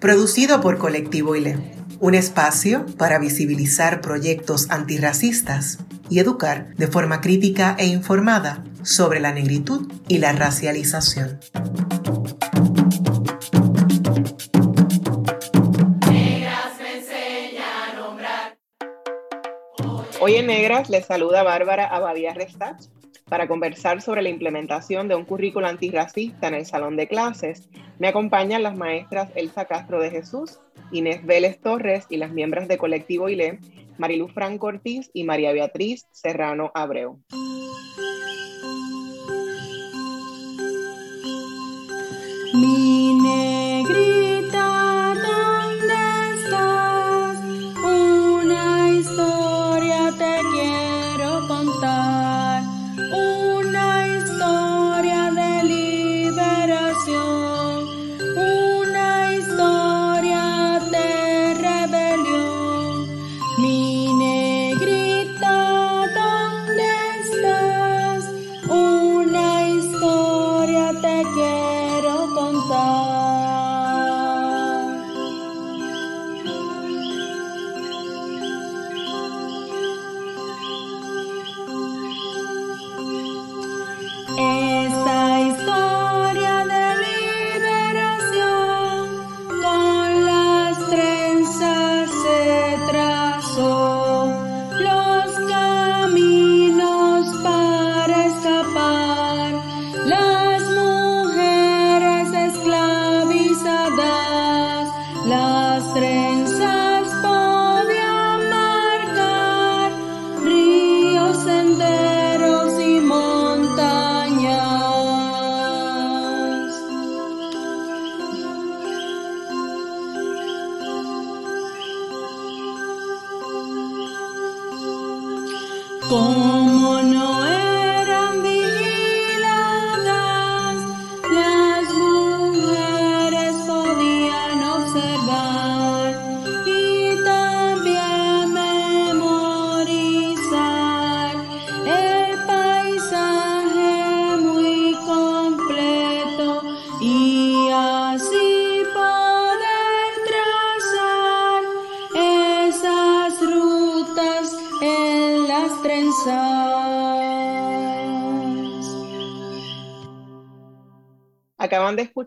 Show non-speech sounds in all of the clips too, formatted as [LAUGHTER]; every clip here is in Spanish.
producido por Colectivo ILE, un espacio para visibilizar proyectos antirracistas y educar de forma crítica e informada sobre la negritud y la racialización. Hoy en Negras les saluda Bárbara Abadía Restach para conversar sobre la implementación de un currículo antirracista en el salón de clases, me acompañan las maestras Elsa Castro de Jesús, Inés Vélez Torres y las miembros de Colectivo ILE, Marilu Franco Ortiz y María Beatriz Serrano Abreu.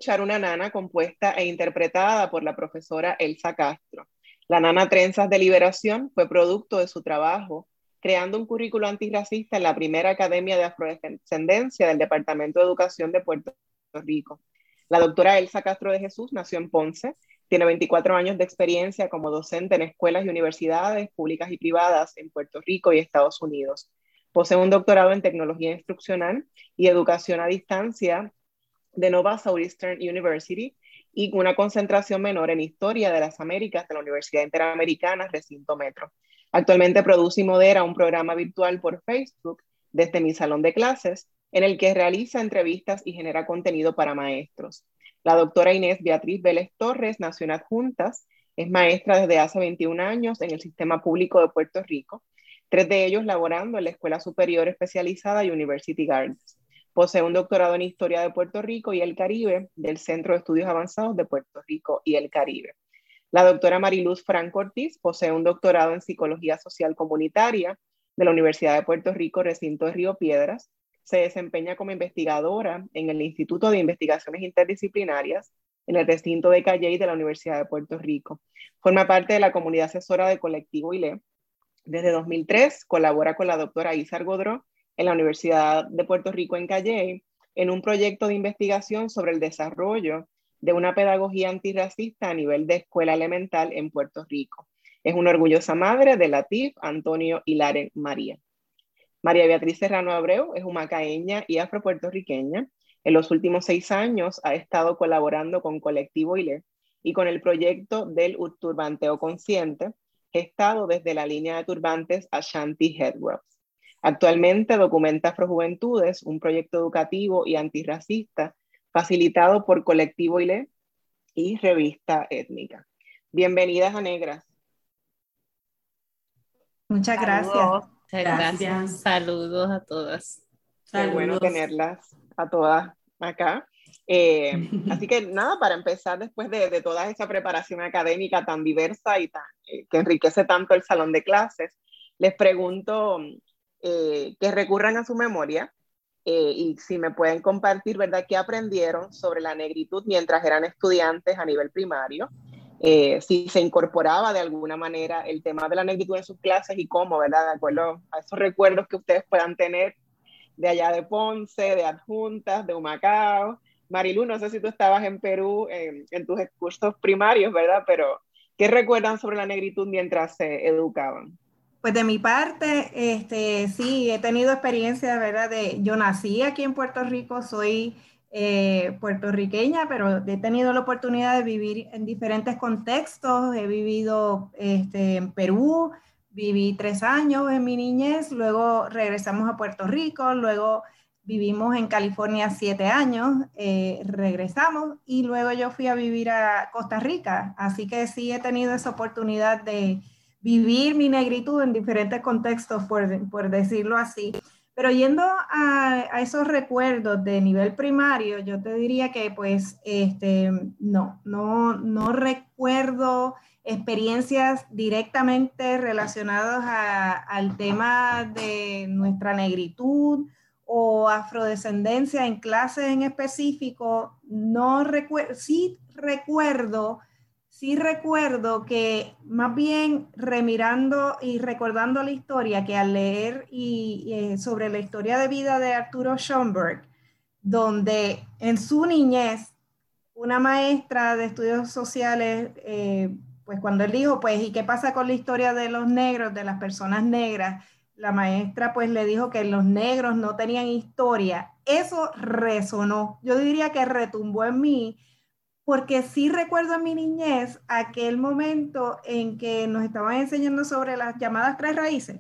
Escuchar una nana compuesta e interpretada por la profesora Elsa Castro. La nana Trenzas de Liberación fue producto de su trabajo creando un currículo antirracista en la primera Academia de Afrodescendencia del Departamento de Educación de Puerto Rico. La doctora Elsa Castro de Jesús nació en Ponce, tiene 24 años de experiencia como docente en escuelas y universidades públicas y privadas en Puerto Rico y Estados Unidos. Posee un doctorado en tecnología instruccional y educación a distancia de Nova Southeastern University y una concentración menor en Historia de las Américas de la Universidad Interamericana Recinto Metro. Actualmente produce y modera un programa virtual por Facebook desde mi salón de clases, en el que realiza entrevistas y genera contenido para maestros. La doctora Inés Beatriz Vélez Torres nació en Adjuntas, es maestra desde hace 21 años en el sistema público de Puerto Rico, tres de ellos laborando en la Escuela Superior Especializada y University Gardens. Posee un doctorado en Historia de Puerto Rico y el Caribe del Centro de Estudios Avanzados de Puerto Rico y el Caribe. La doctora Mariluz Franco Ortiz posee un doctorado en Psicología Social Comunitaria de la Universidad de Puerto Rico, recinto de Río Piedras. Se desempeña como investigadora en el Instituto de Investigaciones Interdisciplinarias en el recinto de Calley de la Universidad de Puerto Rico. Forma parte de la comunidad asesora de Colectivo ILE. Desde 2003 colabora con la doctora Isar Godró en la Universidad de Puerto Rico en Calle en un proyecto de investigación sobre el desarrollo de una pedagogía antirracista a nivel de escuela elemental en Puerto Rico. Es una orgullosa madre de Latif, Antonio y Laren María. María Beatriz Serrano Abreu es humacaeña y afropuertorriqueña. En los últimos seis años ha estado colaborando con Colectivo ILE y con el proyecto del turbanteo consciente, gestado desde la línea de turbantes Ashanti Headwells. Actualmente documenta Afrojuventudes, un proyecto educativo y antirracista facilitado por Colectivo ILE y Revista Étnica. Bienvenidas a Negras. Muchas gracias. Muchas gracias. Saludos a todas. Qué bueno tenerlas a todas acá. Eh, [LAUGHS] así que nada, para empezar, después de, toda esa preparación académica tan diversa y tan, eh, que enriquece tanto el salón de clases, les pregunto eh, que recurran a su memoria y si me pueden compartir, ¿verdad?, qué aprendieron sobre la negritud mientras eran estudiantes a nivel primario. si se incorporaba de alguna manera el tema de la negritud en sus clases y cómo, ¿verdad? De acuerdo a esos recuerdos que ustedes puedan tener de allá de Ponce, de Adjuntas, de Humacao, Marilu, no sé si tú estabas en Perú en tus cursos primarios, ¿verdad? Pero, ¿qué recuerdan sobre la negritud mientras se educaban? Pues de mi parte, este, sí, he tenido experiencia, ¿verdad? De, yo nací aquí en Puerto Rico, soy eh, puertorriqueña, pero he tenido la oportunidad de vivir en diferentes contextos. He vivido este, en Perú, viví tres años en mi niñez, luego regresamos a Puerto Rico, luego vivimos en California siete años, eh, regresamos y luego yo fui a vivir a Costa Rica. Así que sí he tenido esa oportunidad de vivir mi negritud en diferentes contextos, por, decirlo así. Pero yendo a, esos recuerdos de nivel primario, yo te diría que pues este, no, no, no recuerdo experiencias directamente relacionadas al tema de nuestra negritud o afrodescendencia en clases en específico, no recuerdo, sí recuerdo, sí recuerdo que más bien remirando y recordando la historia, que al leer y, eh, sobre la historia de vida de Arturo Schoenberg, donde en su niñez, una maestra de estudios sociales, eh, pues cuando él dijo, pues, ¿y qué pasa con la historia de los negros, de las personas negras? la maestra pues le dijo que los negros no tenían historia. Eso resonó. Yo diría que retumbó en mí porque sí recuerdo en mi niñez aquel momento en que nos estaban enseñando sobre las llamadas tres raíces,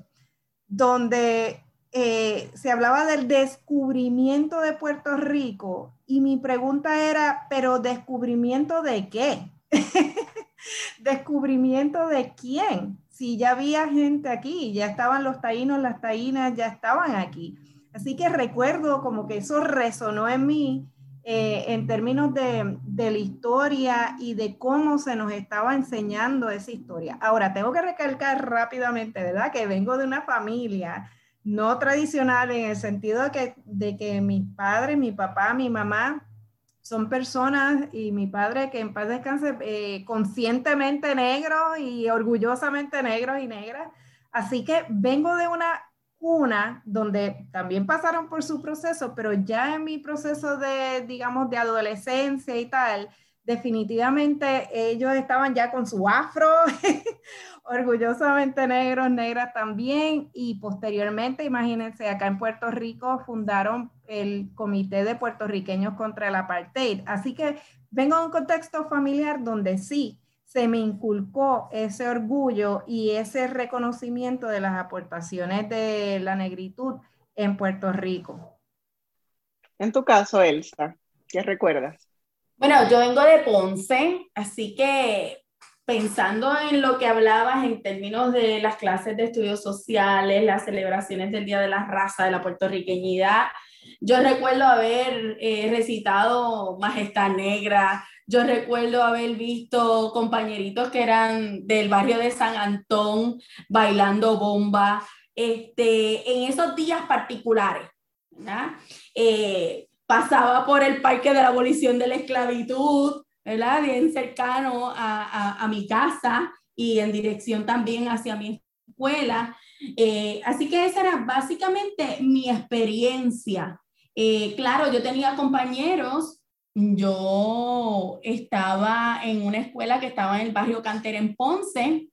donde eh, se hablaba del descubrimiento de Puerto Rico y mi pregunta era, pero descubrimiento de qué? [LAUGHS] descubrimiento de quién? si ya había gente aquí, ya estaban los taínos, las taínas, ya estaban aquí. Así que recuerdo como que eso resonó en mí eh, en términos de, de, la historia y de cómo se nos estaba enseñando esa historia. Ahora, tengo que recalcar rápidamente, ¿verdad? Que vengo de una familia no tradicional en el sentido de que, de que mis padres, mi papá, mi mamá, son personas y mi padre que en paz descanse eh, conscientemente negro y orgullosamente negros y negras. Así que vengo de una cuna donde también pasaron por su proceso, pero ya en mi proceso de, digamos, de adolescencia y tal, definitivamente ellos estaban ya con su afro, [LAUGHS] orgullosamente negros, negras también, y posteriormente, imagínense, acá en Puerto Rico fundaron el Comité de Puertorriqueños contra el Apartheid. Así que vengo de un contexto familiar donde sí se me inculcó ese orgullo y ese reconocimiento de las aportaciones de la negritud en Puerto Rico. En tu caso, Elsa, ¿qué recuerdas? Bueno, yo vengo de Ponce, así que pensando en lo que hablabas en términos de las clases de estudios sociales, las celebraciones del Día de la Raza, de la puertorriqueñidad, yo recuerdo haber eh, recitado Majestad Negra, yo recuerdo haber visto compañeritos que eran del barrio de San Antón bailando bomba, este, en esos días particulares. Eh, pasaba por el Parque de la Abolición de la Esclavitud, ¿verdad? Bien cercano a, a, a mi casa y en dirección también hacia mi escuela. Eh, así que esa era básicamente mi experiencia. Eh, claro, yo tenía compañeros, yo estaba en una escuela que estaba en el barrio Cantera en Ponce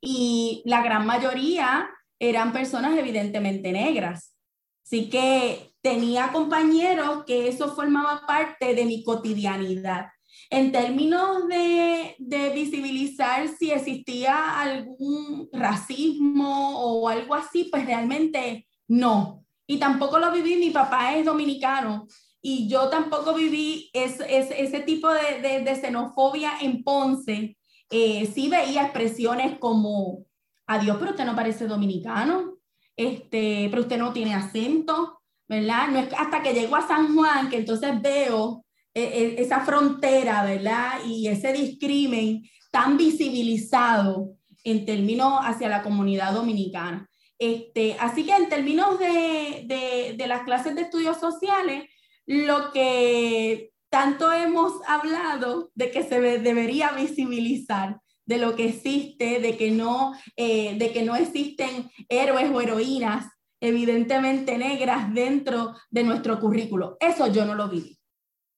y la gran mayoría eran personas evidentemente negras. Así que tenía compañeros que eso formaba parte de mi cotidianidad. En términos de, de, visibilizar si existía algún racismo o algo así, pues realmente no. Y tampoco lo viví, mi papá es dominicano y yo tampoco viví ese tipo de, de, xenofobia en Ponce. Eh, sí veía expresiones como, adiós, pero usted no parece dominicano, este, pero usted no tiene acento, ¿verdad? No es hasta que llego a San Juan que entonces veo e, e, esa frontera, ¿verdad? Y ese discrimen tan visibilizado en términos hacia la comunidad dominicana. Este, así que en términos de, de, de las clases de estudios sociales, lo que tanto hemos hablado de que se debería visibilizar de lo que existe, de que no, eh, de que no existen héroes o heroínas evidentemente negras dentro de nuestro currículo. Eso yo no lo viví.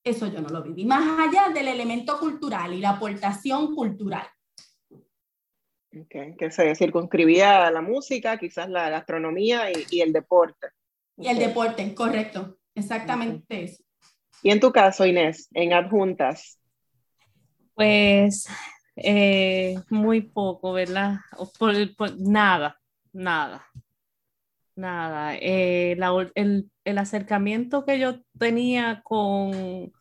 Eso yo no lo viví. Más allá del elemento cultural y la aportación cultural. que se circunscribía a la música, quizás la gastronomía y, el deporte. Y el deporte, correcto. Exactamente eso. Y en tu caso, Inés, en adjuntas. Pues eh, muy poco, ¿verdad? nada, nada, nada. Eh, el, acercamiento que yo tenía con,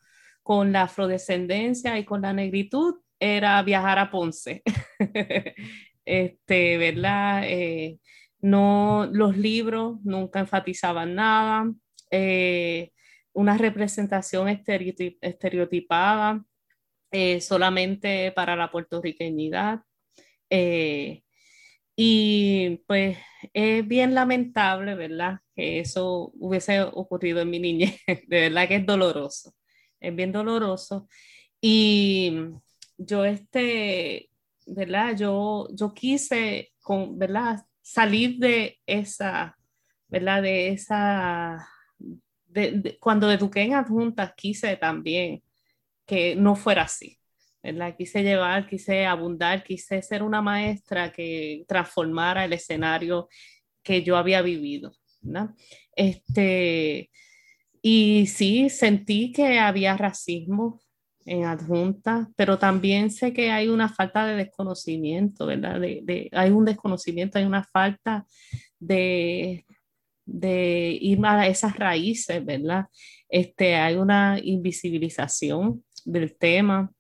con la afrodescendencia y con la negritud era viajar a Ponce. [LAUGHS] este, ¿verdad? Eh, no, los libros nunca enfatizaban nada. Eh, una representación estereotipada eh, solamente para la puertorriqueñidad. Eh, y pues es bien lamentable, ¿verdad? Que eso hubiese ocurrido en mi niñez. [LAUGHS] De verdad que es doloroso. Es bien doloroso. Y yo, este, ¿verdad? Yo, yo quise, con, ¿verdad? Salir de esa, ¿verdad? De esa cuando eduqué en adjuntas quise también que no fuera así. ¿verdad? Quise llevar, quise abundar, quise ser una maestra que transformara el escenario que yo había vivido. Este, y sí, sentí que había racismo en adjunta, pero también sé que hay una falta de desconocimiento, ¿verdad? de, hay un desconocimiento, hay una falta de de ir a esas raíces, ¿verdad? Este, hay una invisibilización del tema,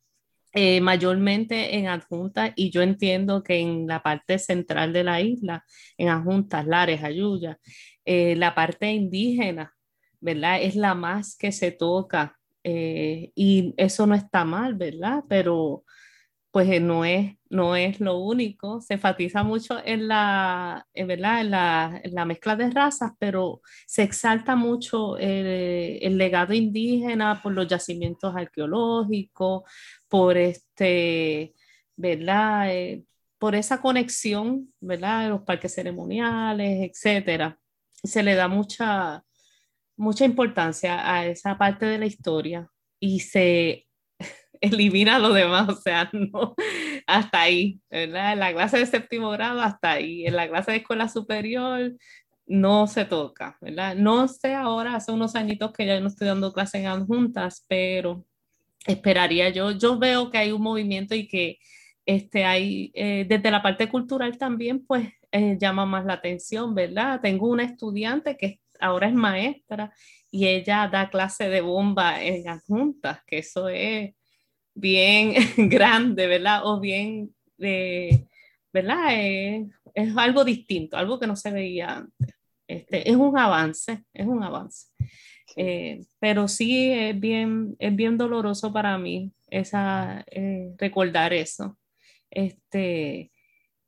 eh, mayormente en adjuntas, y yo entiendo que en la parte central de la isla, en adjuntas, Lares, Ayuya, eh, la parte indígena, ¿verdad? Es la más que se toca, eh, y eso no está mal, ¿verdad? Pero pues eh, no es, no es lo único. Se enfatiza mucho en la, ¿verdad? En la, la, mezcla de razas, pero se exalta mucho el, el, legado indígena por los yacimientos arqueológicos, por este, ¿verdad? Eh, por esa conexión, ¿verdad? Los parques ceremoniales, etcétera. Se le da mucha, mucha importancia a esa parte de la historia y se elimina lo demás, o sea, [LAUGHS] hasta ahí, ¿verdad? En la clase de séptimo grado, hasta ahí, en la clase de escuela superior, no se toca, ¿verdad? No sé ahora, hace unos añitos que ya no estoy dando clases en adjuntas, pero esperaría yo, yo veo que hay un movimiento y que este, hay, eh, desde la parte cultural también, pues eh, llama más la atención, ¿verdad? Tengo una estudiante que ahora es maestra y ella da clase de bomba en adjuntas, que eso es bien [LAUGHS] grande, ¿verdad? O bien, eh, ¿verdad? Eh, es algo distinto, algo que no se veía antes. Este, es un avance, es un avance. Eh, pero sí es bien, es bien doloroso para mí esa, recordar eso. Este,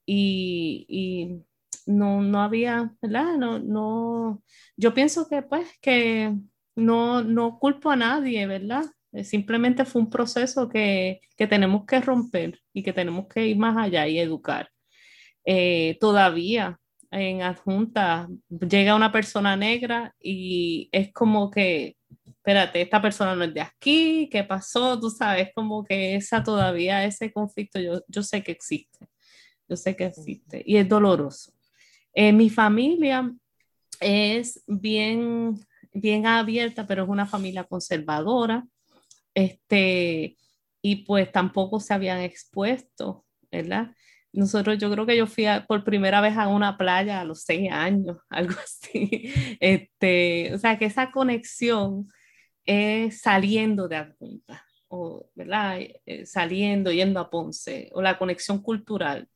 y, y no, no había, ¿verdad? No, no, yo pienso que pues que no, no culpo a nadie, ¿verdad? Eh, simplemente fue un proceso que, que, tenemos que romper y que tenemos que ir más allá y educar. Eh, todavía en adjunta llega una persona negra y es como que, espérate, esta persona no es de aquí, ¿qué pasó? Tú sabes, como que esa todavía, ese conflicto, yo, yo sé que existe, yo sé que existe y es doloroso. Eh, mi familia es bien, bien abierta, pero es una familia conservadora este, y pues tampoco se habían expuesto, ¿verdad? Nosotros, yo creo que yo fui por primera vez a una playa a los seis años, [LAUGHS] algo así. Este, o sea, que esa conexión es saliendo de adjunta, o, ¿verdad? Eh, saliendo, yendo a Ponce, o la conexión cultural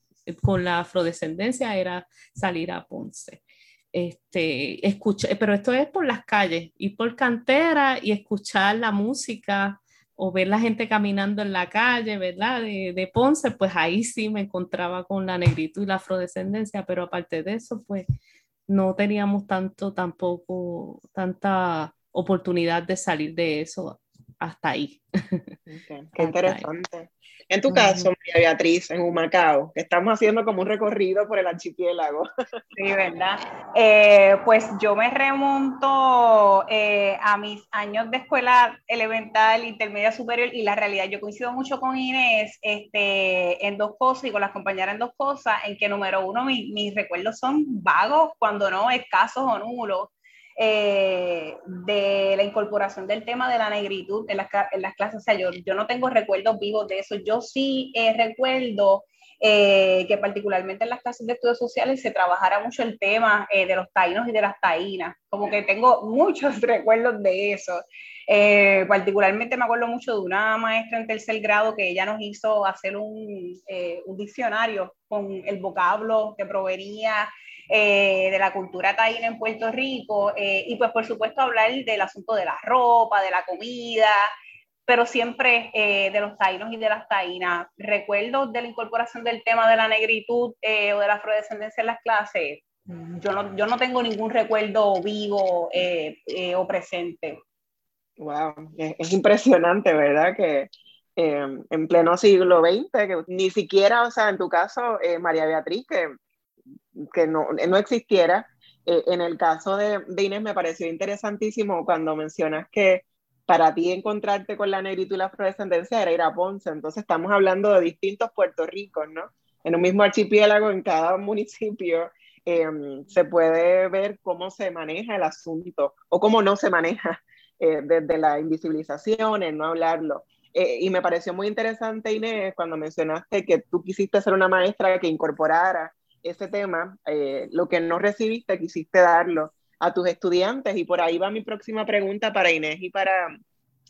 con la afrodescendencia era salir a Ponce. Este, escucha, pero esto es por las calles, ir por cantera y escuchar la música o ver la gente caminando en la calle, ¿verdad? De, de, Ponce, pues ahí sí me encontraba con la negritud y la afrodescendencia, pero aparte de eso, pues no teníamos tanto tampoco, tanta oportunidad de salir de eso hasta ahí. [LAUGHS] Qué interesante. En tu caso, María Beatriz, en Humacao, estamos haciendo como un recorrido por el archipiélago. [LAUGHS] Sí, ¿verdad? Eh, pues yo me remonto eh, a mis años de escuela elemental, intermedia superior, y la realidad, yo coincido mucho con Inés este, en dos cosas y con las compañeras en dos cosas, en que número uno, mis recuerdos son vagos, cuando no escasos o nulos. Eh, de la incorporación del tema de la negritud en las, clases. O sea, yo, yo, no tengo recuerdos vivos de eso. Yo sí eh, recuerdo eh, que particularmente en las clases de estudios sociales se trabajara mucho el tema de los taínos y de las taínas. Como que tengo [LAUGHS] muchos recuerdos de eso. particularmente me acuerdo mucho de una maestra en tercer grado que ella nos hizo hacer un, un diccionario con el vocablo que provenía eh, de la cultura taína en Puerto Rico eh, y pues por supuesto hablar del asunto de la ropa, de la comida, pero siempre eh, de los taínos y de las taínas. Recuerdo de la incorporación del tema de la negritud o de la afrodescendencia en las clases. Yo no, yo no tengo ningún recuerdo vivo o presente. Wow, es, impresionante, ¿verdad? Que en pleno siglo XX, ni siquiera, o sea, en tu caso, María Beatriz, que que no, no existiera. Eh, en el caso de, de, Inés me pareció interesantísimo cuando mencionas que para ti encontrarte con la negritud y la afrodescendencia era ir a Ponce. Entonces estamos hablando de distintos Puerto Ricos, ¿no? En un mismo archipiélago, en cada [LAUGHS] municipio, em, se puede ver cómo se maneja el asunto o cómo no se maneja eh, desde la invisibilización, el no hablarlo. Eh, y me pareció muy interesante, Inés, cuando mencionaste que tú quisiste ser una maestra que incorporara ese tema, eh, lo que no recibiste, quisiste darlo a tus estudiantes. Y por ahí va mi próxima pregunta para Inés y para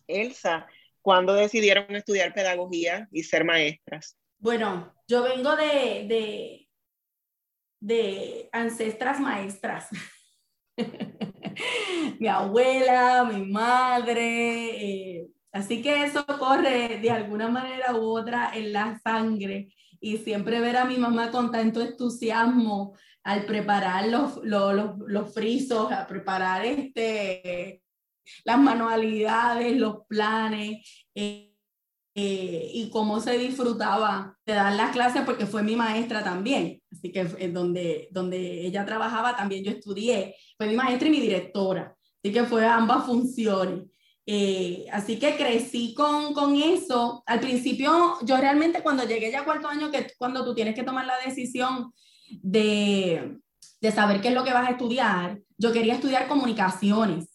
Elsa. ¿Cuándo decidieron estudiar pedagogía y ser maestras? Bueno, yo vengo de, de, de ancestras maestras. [LAUGHS] mi abuela, mi madre. Eh, así que eso corre de alguna manera u otra en la sangre y siempre ver a mi mamá con tanto entusiasmo al preparar los, los, los, frisos, a preparar este, las manualidades, los planes, eh, eh, y cómo se disfrutaba de dar las clases, porque fue mi maestra también. Así que en donde, donde ella trabajaba también yo estudié. Fue mi maestra y mi directora. Así que fue ambas funciones. Eh, así que crecí con, con, eso. Al principio, yo realmente cuando llegué ya cuarto año, que cuando tú tienes que tomar la decisión de, de saber qué es lo que vas a estudiar, yo quería estudiar comunicaciones.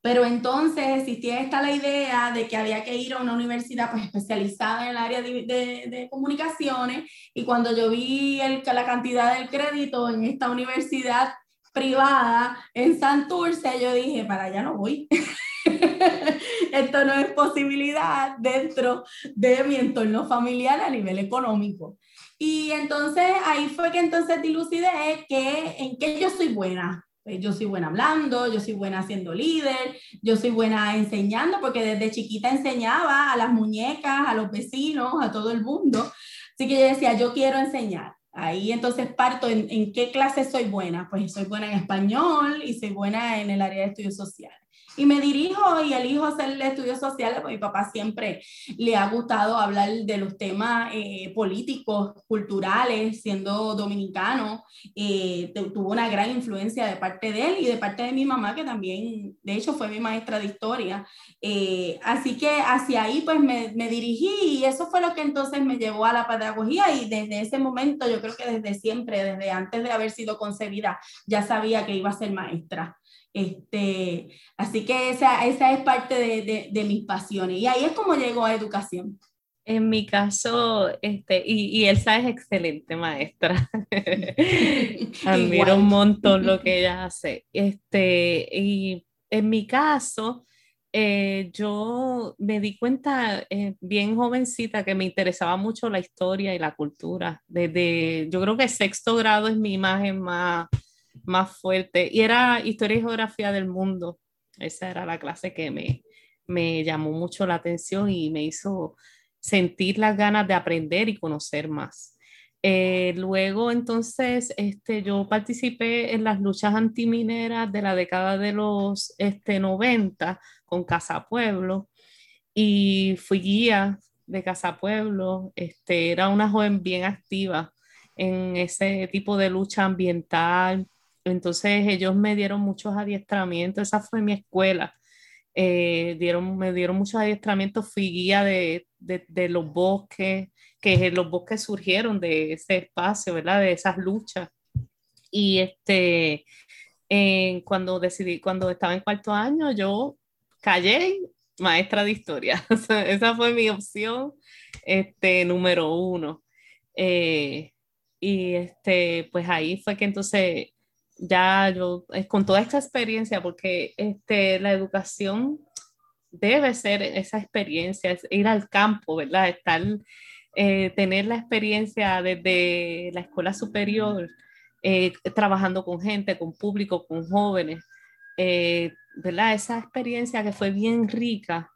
Pero entonces existía esta la idea de que había que ir a una universidad pues, especializada en el área de, de, de comunicaciones y cuando yo vi el, la cantidad del crédito en esta universidad privada en Santurce, yo dije, para allá no voy. [LAUGHS] [LAUGHS] Esto no es posibilidad dentro de mi entorno familiar a nivel económico. Y entonces ahí fue que entonces dilucidé que en qué yo soy buena. Pues yo soy buena hablando, yo soy buena siendo líder, yo soy buena enseñando, porque desde chiquita enseñaba a las muñecas, a los vecinos, a todo el mundo. Así que yo decía, yo quiero enseñar. Ahí entonces parto en, en qué clase soy buena. Pues soy buena en español y soy buena en el área de estudios sociales. Y me dirijo y elijo hacer estudios sociales, porque mi papá siempre le ha gustado hablar de los temas eh, políticos, culturales, siendo dominicano. Eh, tuvo una gran influencia de parte de él y de parte de mi mamá, que también, de hecho, fue mi maestra de historia. Eh, así que hacia ahí, pues me, me dirigí y eso fue lo que entonces me llevó a la pedagogía y desde ese momento, yo creo que desde siempre, desde antes de haber sido concebida, ya sabía que iba a ser maestra. Este, así que esa, esa es parte de, de, mis pasiones. Y ahí es como llego a educación. En mi caso, este, y, y Elsa es excelente maestra. [LAUGHS] [LAUGHS] Admiro un montón lo [LAUGHS] que ella hace. Este, y en mi caso, eh, yo me di cuenta eh, bien jovencita que me interesaba mucho la historia y la cultura. Desde, yo creo que sexto grado es mi imagen más, más fuerte. Y era historia y geografía del mundo. Esa era la clase que me, me llamó mucho la atención y me hizo sentir las ganas de aprender y conocer más. Eh, luego, entonces, este, yo participé en las luchas antimineras de la década de los este, 90 con Casa Pueblo y fui guía de Casa Pueblo. Este, era una joven bien activa en ese tipo de lucha ambiental. Entonces, ellos me dieron muchos adiestramientos. Esa fue mi escuela. Eh, dieron, me dieron muchos adiestramientos. Fui guía de, de, de los bosques que los bosques surgieron de ese espacio, ¿verdad? De esas luchas. Y este, cuando decidí, cuando estaba en cuarto año, yo callé maestra de historia. [LAUGHS] Esa fue mi opción este, número uno. Eh, y este, pues ahí fue que entonces ya yo, eh, con toda esta experiencia, porque este, la educación debe ser esa experiencia, ir al campo, ¿verdad? Estar eh, tener la experiencia desde la escuela superior, eh, trabajando con gente, con público, con jóvenes, eh, ¿verdad? Esa experiencia que fue bien rica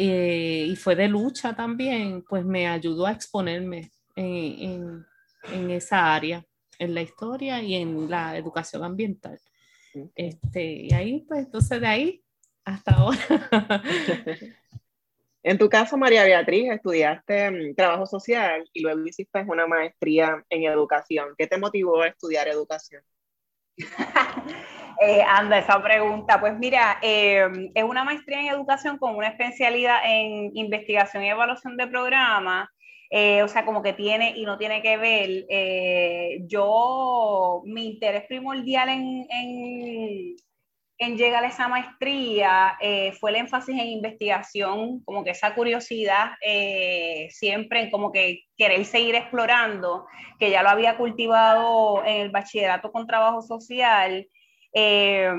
y fue de lucha también, pues me ayudó a exponerme en, en, esa área, en la historia y en la educación ambiental. Este, y ahí, pues entonces de ahí hasta ahora. [LAUGHS] En tu caso, María Beatriz, estudiaste mm, trabajo social y luego hiciste una maestría en educación. ¿Qué te motivó a estudiar educación? [LAUGHS] eh, anda, esa pregunta. Pues mira, em, es una maestría en educación con una especialidad en investigación y evaluación de programas. Eh, o sea, como que tiene y no tiene que ver. Eh, yo, mi interés primordial en, en, en llegar a esa maestría eh, fue el énfasis en investigación, como que esa curiosidad siempre como que querer seguir explorando, que ya lo había cultivado en el bachillerato con trabajo social. Eh,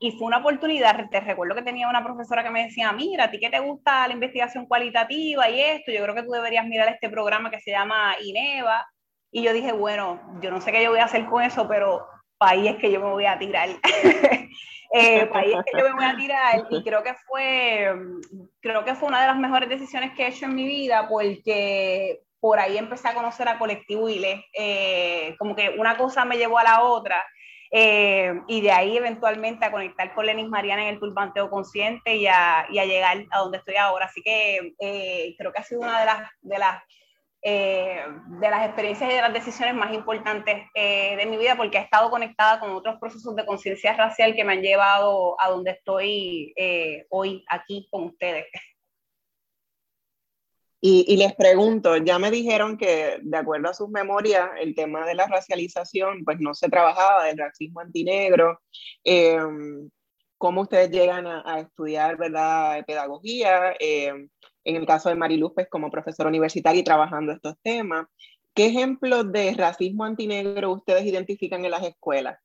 y fue una oportunidad, te recuerdo que tenía una profesora que me decía, mira, a ti que te gusta la investigación cualitativa y esto, yo creo que tú deberías mirar este programa que se llama INEVA. Y yo dije, bueno, yo no sé qué yo voy a hacer con eso, pero ahí es que yo me voy a tirar. [LAUGHS] eh, ahí es que yo me voy a tirar y creo que fue, creo que fue una de las mejores decisiones que he hecho en mi vida porque por ahí empecé a conocer a Colectivo ILE, eh, como que una cosa me llevó a la otra. Eh, y de ahí eventualmente a conectar con Lenis Mariana en el turbanteo consciente y a, y a llegar a donde estoy ahora. Así que eh, creo que ha sido una de las, de las eh, de las experiencias y de las decisiones más importantes de mi vida porque he estado conectada con otros procesos de conciencia racial que me han llevado a donde estoy hoy aquí con ustedes. Y, les pregunto, ya me dijeron que de acuerdo a sus memorias, el tema de la racialización, pues no se trabajaba del racismo antinegro. ¿Cómo ustedes llegan a, a estudiar, verdad, pedagogía? en el caso de Mariluz, pues como profesora universitaria y trabajando estos temas. ¿Qué ejemplos de racismo antinegro ustedes identifican en las escuelas?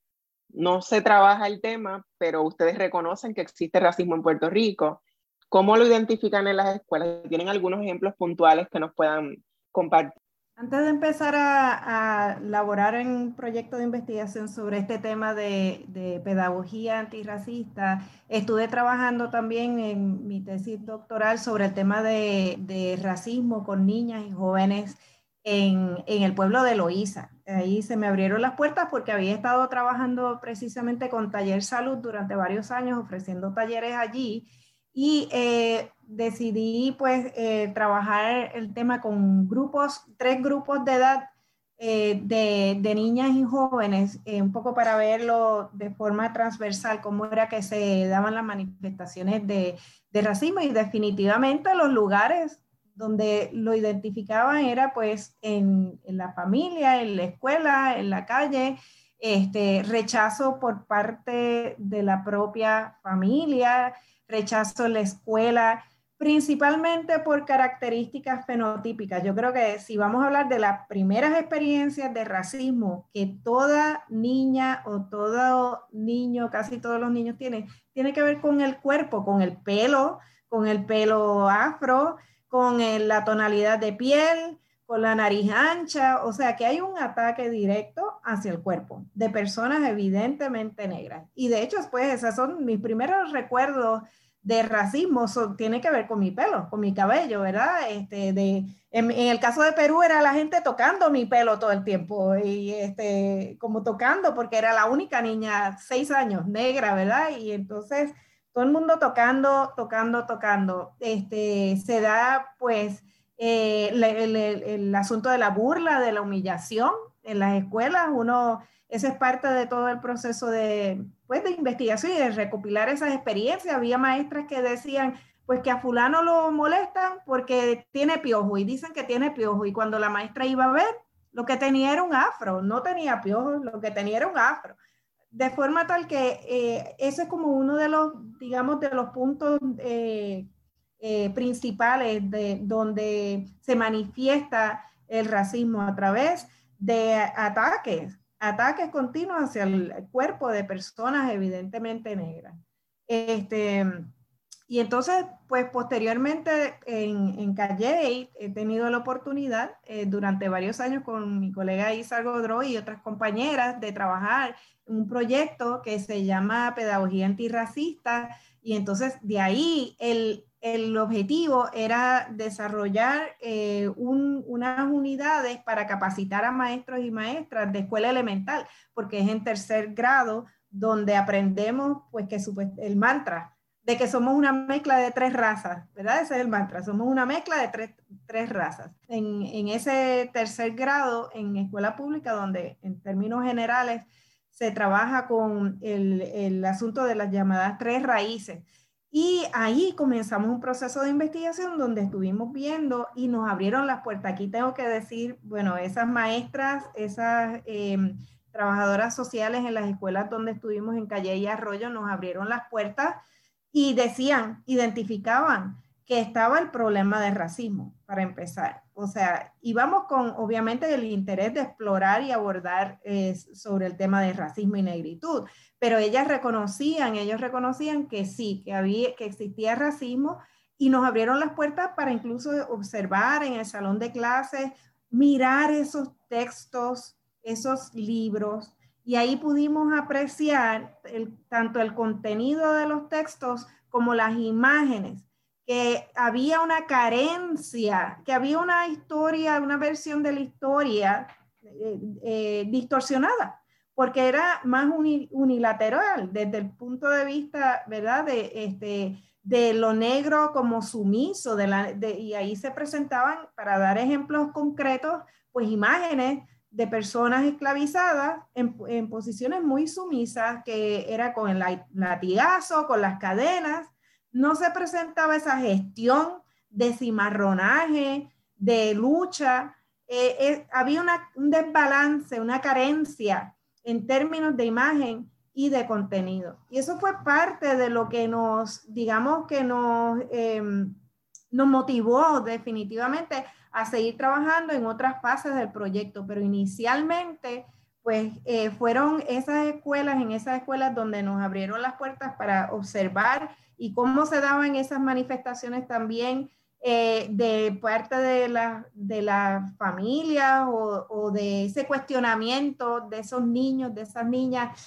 No se trabaja el tema, pero ustedes reconocen que existe racismo en Puerto Rico. ¿Cómo lo identifican en las escuelas? ¿Tienen algunos ejemplos puntuales que nos puedan compartir? Antes de empezar a, a laborar en un proyecto de investigación sobre este tema de, de, pedagogía antirracista, estuve trabajando también en mi tesis doctoral sobre el tema de, de racismo con niñas y jóvenes en, en, el pueblo de Loíza. Ahí se me abrieron las puertas porque había estado trabajando precisamente con Taller Salud durante varios años, ofreciendo talleres allí. Y eh, decidí pues eh, trabajar el tema con grupos, tres grupos de edad eh, de, de, niñas y jóvenes, un poco para verlo de forma transversal, cómo era que se daban las manifestaciones de, de racismo. Y definitivamente los lugares donde lo identificaban era pues en, la familia, en la escuela, en la calle, este, rechazo por parte de la propia familia, rechazo en la escuela, principalmente por características fenotípicas. Yo creo que si vamos a hablar de las primeras experiencias de racismo que toda niña o todo niño, casi todos los niños tienen, tiene que ver con el cuerpo, con el pelo, con el pelo afro, con la tonalidad de piel, con la nariz ancha, o sea que hay un ataque directo hacia el cuerpo de personas evidentemente negras. Y de hecho, pues esos son mis primeros recuerdos de racismo, tiene que ver con mi pelo, con mi cabello, ¿verdad? Este, de, en, el caso de Perú era la gente tocando mi pelo todo el tiempo y este, como tocando porque era la única niña, seis años, negra, ¿verdad? Y entonces todo el mundo tocando, tocando, tocando. Este, se da pues eh, el, asunto de la burla, de la humillación en las escuelas. Uno, ese es parte de todo el proceso de, pues, de investigación y de recopilar esas experiencias. Había maestras que decían, pues que a fulano lo molestan porque tiene piojo y dicen que tiene piojo y cuando la maestra iba a ver, lo que tenía era un afro, no tenía piojo, lo que tenía era un afro. De forma tal que eh, ese es como uno de los, digamos, de los puntos eh, eh, principales de donde se manifiesta el racismo a través de ataques, ataques continuos hacia el cuerpo de personas evidentemente negras. Este, y entonces, pues posteriormente en, en Calle he tenido la oportunidad eh, durante varios años con mi colega Isa Godro y otras compañeras de trabajar un proyecto que se llama Pedagogía Antirracista. Y entonces de ahí el, el objetivo era desarrollar eh, unas unidades para capacitar a maestros y maestras de escuela elemental, porque es en tercer grado donde aprendemos pues que el mantra de que somos una mezcla de tres razas, ¿verdad? Ese es el mantra, somos una mezcla de tres, razas. En, ese tercer grado, en escuela pública, donde en términos generales se trabaja con el asunto de las llamadas tres raíces, y ahí comenzamos un proceso de investigación donde estuvimos viendo y nos abrieron las puertas. Aquí tengo que decir, bueno, esas maestras, esas em, trabajadoras sociales en las escuelas donde estuvimos en Calle y Arroyo nos abrieron las puertas y decían, identificaban que estaba el problema de racismo, para empezar. O sea, íbamos con, obviamente, el interés de explorar y abordar eh, sobre el tema de racismo y negritud, pero ellas reconocían, ellos reconocían que sí, que, había, que existía racismo y nos abrieron las puertas para incluso observar en el salón de clases, mirar esos textos, esos libros, y ahí pudimos apreciar tanto el contenido de los textos como las imágenes que había una carencia, que había una historia, una versión de la historia eh, eh, distorsionada, porque era más unilateral desde el punto de vista, ¿verdad? De, este, de lo negro como sumiso, de la, y ahí se presentaban, para dar ejemplos concretos, pues imágenes de personas esclavizadas en, en posiciones muy sumisas, que era con el latigazo, con las cadenas, no se presentaba esa gestión de cimarronaje, de lucha. Eh, eh, había un desbalance, una carencia en términos de imagen y de contenido. Y eso fue parte de lo que nos, digamos que nos, em, nos motivó definitivamente a seguir trabajando en otras fases del proyecto, pero inicialmente pues eh, fueron esas escuelas, en esas escuelas donde nos abrieron las puertas para observar y cómo se daban esas manifestaciones también eh, de parte de la, de la familia o, de ese cuestionamiento de esos niños, de esas niñas,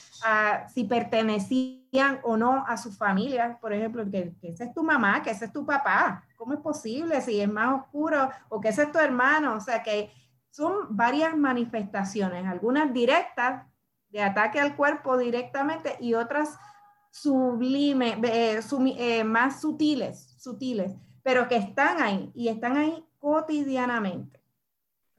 si pertenecían o no a su familia, por ejemplo, que, que esa es tu mamá, que ese es tu papá, ¿cómo es posible si es más oscuro o que ese es tu hermano? O sea que son varias manifestaciones, algunas directas de ataque al cuerpo directamente y otras sublime, eh, eh, más sutiles, sutiles, pero que están ahí y están ahí cotidianamente.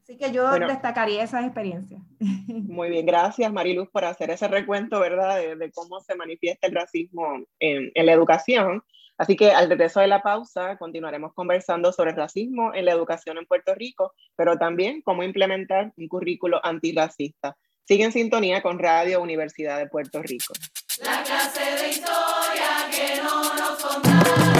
Así que yo destacaría esas experiencias. [LAUGHS] Muy bien, gracias Mariluz por hacer ese recuento, ¿verdad?, de, cómo se manifiesta el racismo en, en, la educación. Así que al regreso de la pausa continuaremos conversando sobre racismo en la educación en Puerto Rico, pero también cómo implementar un currículo antirracista. Sigue en sintonía con Radio Universidad de Puerto Rico. La clase de historia que no nos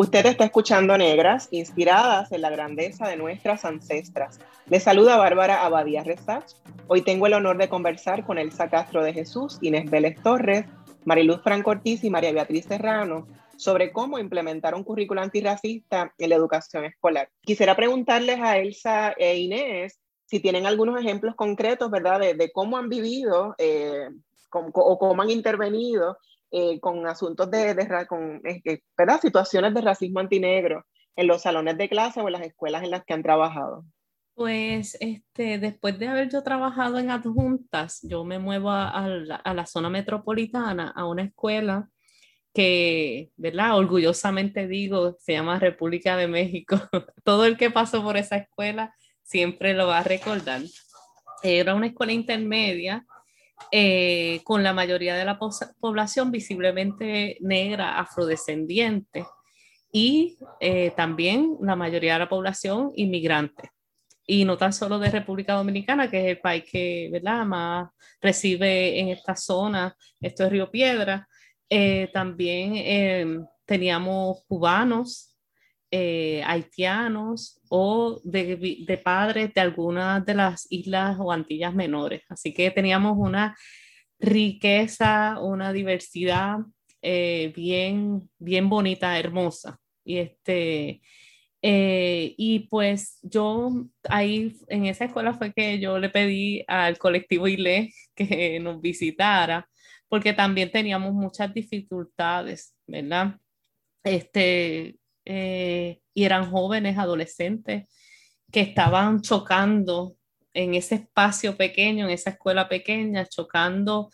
Usted está escuchando Negras, inspiradas en la grandeza de nuestras ancestras. Le saluda Bárbara Abadía Resach. Hoy tengo el honor de conversar con Elsa Castro de Jesús, Inés Vélez Torres, Mariluz Franco Ortiz y María Beatriz Serrano sobre cómo implementar un currículo antirracista en la educación escolar. Quisiera preguntarles a Elsa e Inés si tienen algunos ejemplos concretos, ¿verdad?, de, cómo han vivido eh, o cómo han intervenido eh, con asuntos de, de con, situaciones de racismo antinegro en los salones de clase o en las escuelas en las que han trabajado? Pues este, después de haber yo trabajado en adjuntas, yo me muevo a, la, a la, zona metropolitana, a una escuela que, ¿verdad? Orgullosamente digo, se llama República de México. [LAUGHS] Todo el que pasó por esa escuela siempre lo va a recordar. Era una escuela intermedia eh, con la mayoría de la población visiblemente negra, afrodescendiente y eh, también la mayoría de la población inmigrante. Y no tan solo de República Dominicana, que es el país que ¿verdad? más recibe en esta zona, esto es Río Piedra, eh, también teníamos cubanos, eh, haitianos o de, padres de algunas de las islas o Antillas menores. Así que teníamos una riqueza, una diversidad eh, bien, bien bonita, hermosa. Y, este, eh, y pues yo ahí en esa escuela fue que yo le pedí al colectivo ILE que nos visitara, porque también teníamos muchas dificultades, ¿verdad? Este, eh, y eran jóvenes, adolescentes, que estaban chocando en ese espacio pequeño, en esa escuela pequeña, chocando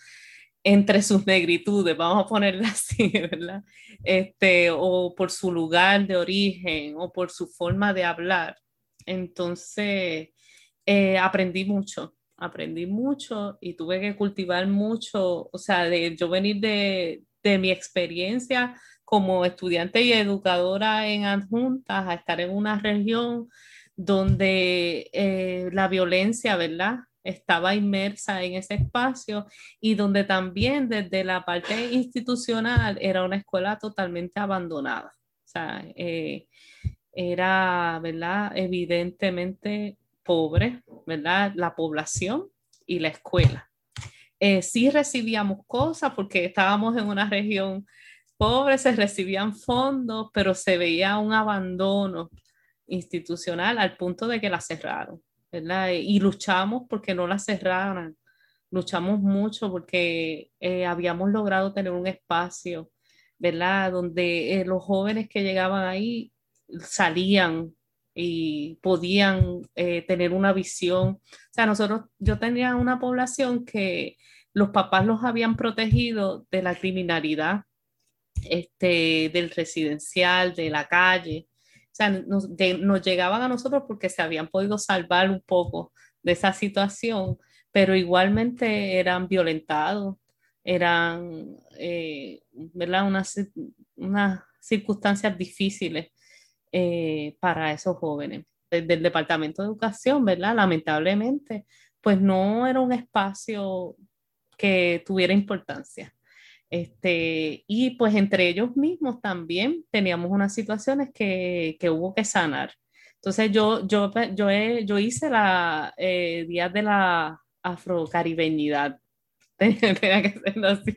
entre sus negritudes, vamos a ponerla [LAUGHS] así, ¿verdad? Este, o por su lugar de origen, o por su forma de hablar. Entonces, eh, aprendí mucho, aprendí mucho y tuve que cultivar mucho, o sea, de yo venir de, de mi experiencia como estudiante y educadora en adjuntas a estar en una región donde eh, la violencia, ¿verdad? Estaba inmersa en ese espacio y donde también desde la parte institucional era una escuela totalmente abandonada. O sea, eh, era, ¿verdad? Evidentemente pobre, ¿verdad? La población y la escuela. Eh, sí recibíamos cosas porque estábamos en una región pobres se recibían fondos, pero se veía un abandono institucional al punto de que la cerraron, ¿verdad? Y luchamos porque no la cerraran, luchamos mucho porque eh, habíamos logrado tener un espacio, ¿verdad? Donde eh, los jóvenes que llegaban ahí salían y podían eh, tener una visión. O sea, nosotros, yo tenía una población que los papás los habían protegido de la criminalidad este, del residencial, de la calle. O sea, nos, llegaban a nosotros porque se habían podido salvar un poco de esa situación, pero igualmente eran violentados, eran, eh, ¿verdad? Unas, unas circunstancias difíciles eh, para esos jóvenes. Desde el Departamento de Educación, ¿verdad? Lamentablemente, pues no era un espacio que tuviera importancia. Este, y pues entre ellos mismos también teníamos unas situaciones que, que hubo que sanar. Entonces yo, yo, yo, yo hice la eh, Día de la Afrocaribeñidad. [LAUGHS] Tenía que ser así.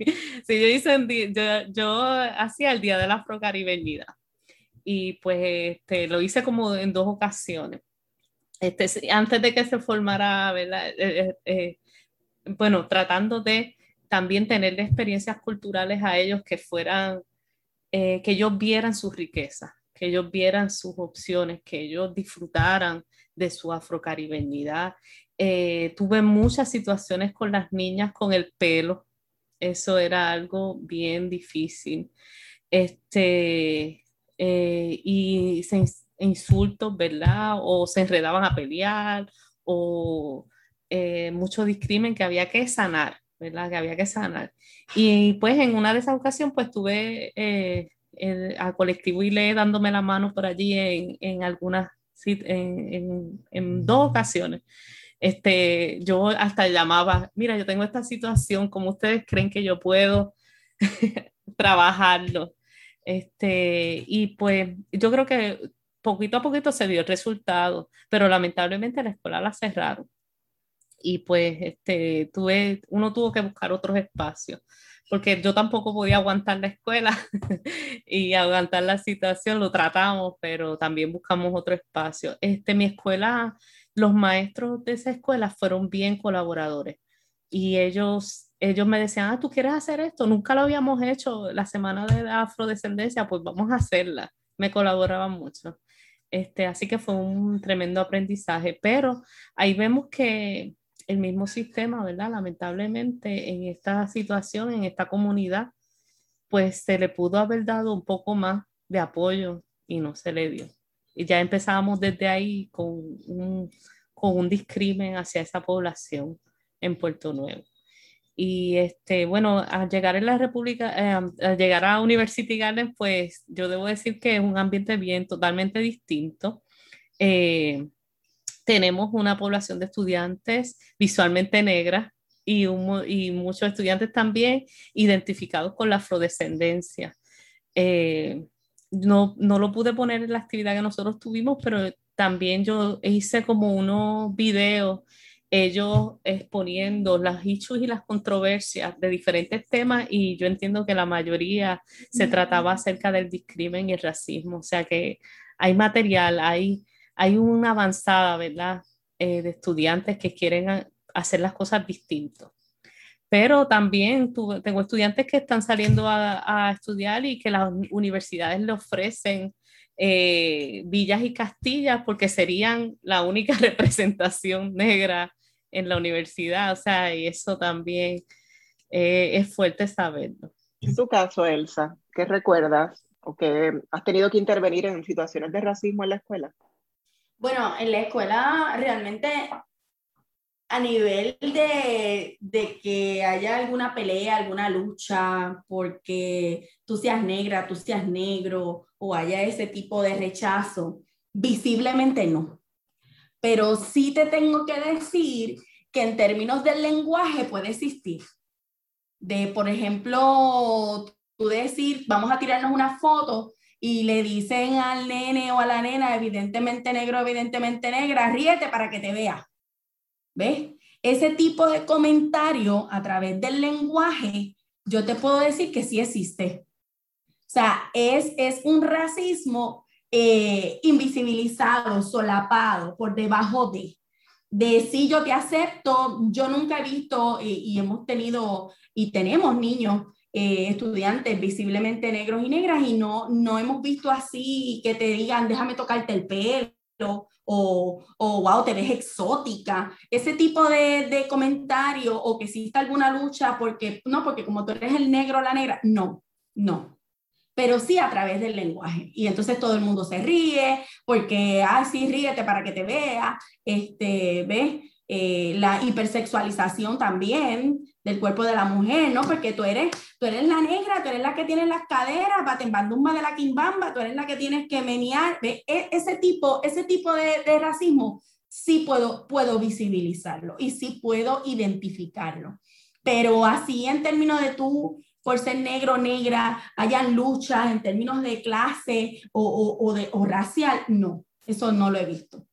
Sí, yo, hice, yo, yo hacía el Día de la Afrocaribeñidad. Y pues este, lo hice como en dos ocasiones. Este, antes de que se formara, ¿verdad? Eh, eh, bueno, tratando de también tener experiencias culturales a ellos que fueran, eh, que ellos vieran su riqueza, que ellos vieran sus opciones, que ellos disfrutaran de su afrocaribeñidad. Eh, tuve muchas situaciones con las niñas con el pelo, eso era algo bien difícil. Este, eh, y se, insultos, ¿verdad? O se enredaban a pelear, o mucho discrimen que había que sanar ¿verdad? Que había que sanar. Y pues en una de esas ocasiones, pues tuve eh, al colectivo ILE dándome la mano por allí en, en algunas, en, en, en, dos ocasiones. Este, yo hasta llamaba, mira, yo tengo esta situación, ¿cómo ustedes creen que yo puedo [LAUGHS] trabajarlo? Este, y pues yo creo que poquito a poquito se dio el resultado, pero lamentablemente la escuela la cerraron. Y pues este, tuve, uno tuvo que buscar otros espacios, porque yo tampoco podía aguantar la escuela [LAUGHS] y aguantar la situación, lo tratamos, pero también buscamos otro espacio. Este, mi escuela, los maestros de esa escuela fueron bien colaboradores y ellos, ellos me decían, ah, ¿tú quieres hacer esto? Nunca lo habíamos hecho la semana de la afrodescendencia, pues vamos a hacerla. Me colaboraban mucho. Este, así que fue un tremendo aprendizaje, pero ahí vemos que el mismo sistema, ¿verdad? Lamentablemente en esta situación, en esta comunidad, pues se le pudo haber dado un poco más de apoyo y no se le dio. Y ya empezábamos desde ahí con un, con un discrimen hacia esa población en Puerto Nuevo. Y este, bueno, al llegar en la República, eh, al llegar a University Garden, pues yo debo decir que es un ambiente bien totalmente distinto. Eh, tenemos una población de estudiantes visualmente negras y, y muchos estudiantes también identificados con la afrodescendencia. Eh, no, no lo pude poner en la actividad que nosotros tuvimos, pero también yo hice como unos videos ellos exponiendo las issues y las controversias de diferentes temas y yo entiendo que la mayoría se trataba acerca del discrimen y el racismo, o sea que hay material, hay, hay una avanzada, ¿verdad? Eh, de estudiantes que quieren hacer las cosas distintas. Pero también tengo estudiantes que están saliendo a, estudiar y que las universidades le ofrecen eh, villas y castillas porque serían la única [LAUGHS] representación negra en la universidad, o sea, y eso también eh, es fuerte saberlo. En tu caso, Elsa, ¿qué recuerdas o que has tenido que intervenir en situaciones de racismo en la escuela? Bueno, en la escuela realmente a nivel de, de, que haya alguna pelea, alguna lucha, porque tú seas negra, tú seas negro, o haya ese tipo de rechazo, visiblemente no. Pero sí te tengo que decir que en términos del lenguaje puede existir. De, por ejemplo, tú decir, vamos a tirarnos una foto y le dicen al nene o a la nena, evidentemente negro, evidentemente negra, ríete para que te vea. ¿Ves? Ese tipo de comentario a través del lenguaje, yo te puedo decir que sí existe. O sea, es, es un racismo eh, invisibilizado, solapado, por debajo de. De si yo te acepto, yo nunca he visto eh, y hemos tenido y tenemos niños, eh, estudiantes visiblemente negros y negras y no, no hemos visto así que te digan, déjame tocarte el pelo o, o wow, te ves exótica. Ese tipo de, de comentario o que exista alguna lucha porque, no, porque como tú eres el negro la negra, no, no pero sí a través del lenguaje. Y entonces todo el mundo se ríe, porque, ah, sí, ríete para que te vea, este, ¿ves? Eh, la hipersexualización también del cuerpo de la mujer, ¿no? Porque tú eres, tú eres la negra, tú eres la que tiene las caderas, batembandumba de la quimbamba, tú eres la que tienes que menear. E, ese tipo, ese tipo de, racismo sí puedo, puedo visibilizarlo y sí puedo identificarlo. Pero así en términos de tú por ser negro negra, hayan luchas en términos de clase o, o, de, o racial, no, eso no lo he visto.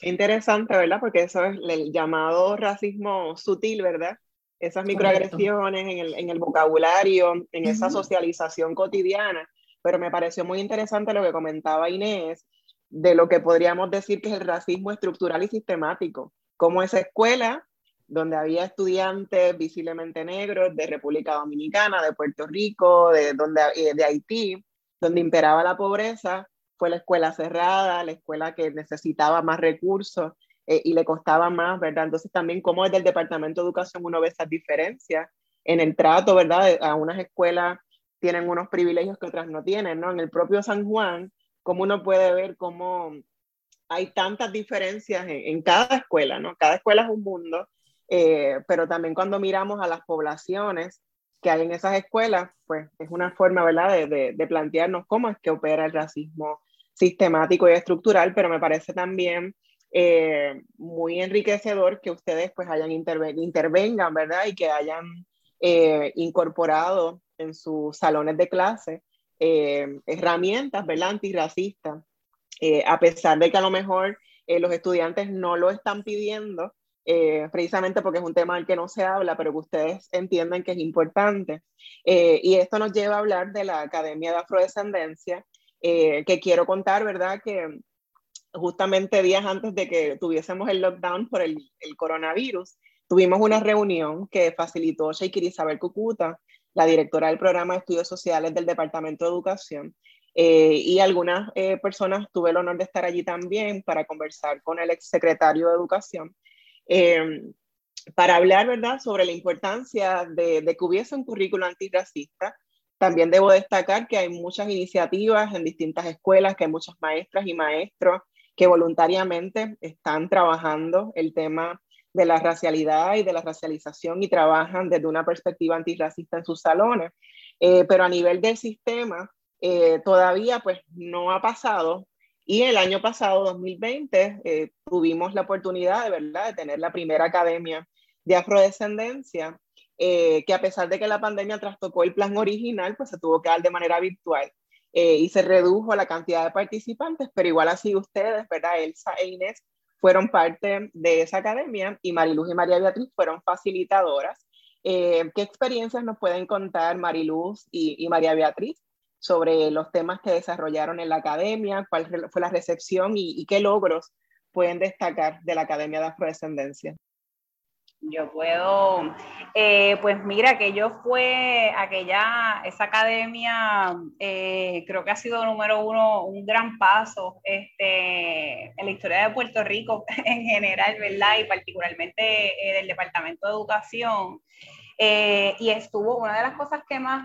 Interesante, ¿verdad? Porque eso es el llamado racismo sutil, ¿verdad? Esas microagresiones en el, en el, vocabulario, en esa socialización cotidiana. Pero me pareció muy interesante lo que comentaba Inés, de lo que podríamos decir que es el racismo estructural y sistemático. Como esa escuela donde había estudiantes visiblemente negros de República Dominicana, de Puerto Rico, de, donde, eh, de Haití, donde imperaba la pobreza, fue la escuela cerrada, la escuela que necesitaba más recursos eh, y le costaba más, ¿verdad? Entonces también como desde el Departamento de Educación uno ve esas diferencias en el trato, ¿verdad? A unas escuelas tienen unos privilegios que otras no tienen, ¿no? En el propio San Juan, como uno puede ver cómo hay tantas diferencias en, en cada escuela, ¿no? Cada escuela es un mundo pero también cuando miramos a las poblaciones que hay en esas escuelas, pues es una forma, ¿verdad?, de, de, plantearnos cómo es que opera el racismo sistemático y estructural, pero me parece también eh, muy enriquecedor que ustedes pues hayan intervengan, ¿verdad? Y que hayan eh, incorporado en sus salones de clase eh, herramientas, ¿verdad? Antirracistas, a pesar de que a lo mejor los estudiantes no lo están pidiendo, precisamente porque es un tema del que no se habla, pero que ustedes entienden que es importante. y esto nos lleva a hablar de la Academia de Afrodescendencia, que quiero contar, ¿verdad? Que justamente días antes de que tuviésemos el lockdown por el, coronavirus, tuvimos una reunión que facilitó Sheikir Isabel Cucuta, la directora del programa de estudios sociales del Departamento de Educación, eh, y algunas eh, personas tuve el honor de estar allí también para conversar con el exsecretario de Educación, eh, para hablar, ¿verdad?, sobre la importancia de, de que hubiese un currículo antirracista. También debo destacar que hay muchas iniciativas en distintas escuelas, que hay muchas maestras y maestros que voluntariamente están trabajando el tema de la racialidad y de la racialización y trabajan desde una perspectiva antirracista en sus salones. Eh, pero a nivel del sistema, eh, todavía pues no ha pasado. Y el año pasado, 2020, eh, tuvimos la oportunidad de, ¿verdad? de tener la primera academia de afrodescendencia, que a pesar de que la pandemia trastocó el plan original, pues se tuvo que dar de manera virtual. Eh, y se redujo la cantidad de participantes, pero igual así ustedes, ¿verdad? Elsa e Inés fueron parte de esa academia y Mariluz y María Beatriz fueron facilitadoras. Eh, ¿Qué experiencias nos pueden contar Mariluz y, María Beatriz sobre los temas que desarrollaron en la academia? ¿Cuál fue la recepción y qué logros pueden destacar de la Academia de Afrodescendencia? Yo puedo, eh, pues mira, que yo fue aquella, esa academia, eh, creo que ha sido número uno, un gran paso este, en la historia de Puerto Rico [LAUGHS] en general, ¿verdad? Y particularmente eh, del Departamento de Educación. y estuvo, una de las cosas que más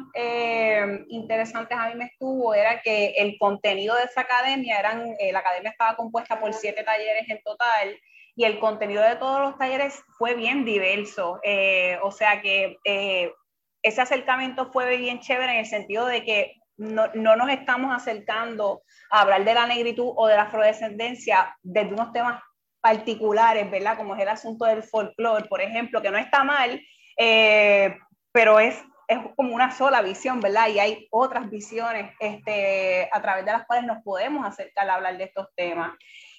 interesantes a mí me estuvo era que el contenido de esa academia, eran, la academia estaba compuesta por siete talleres en total y el contenido de todos los talleres fue bien diverso. Eh, o sea que eh, ese acercamiento fue bien chévere en el sentido de que no, no, nos estamos acercando a hablar de la negritud o de la afrodescendencia desde unos temas particulares, ¿verdad? Como es el asunto del folclore, por ejemplo, que no está mal, eh, pero es, es como una sola visión, ¿verdad? Y hay otras visiones este, a través de las cuales nos podemos acercar a hablar de estos temas.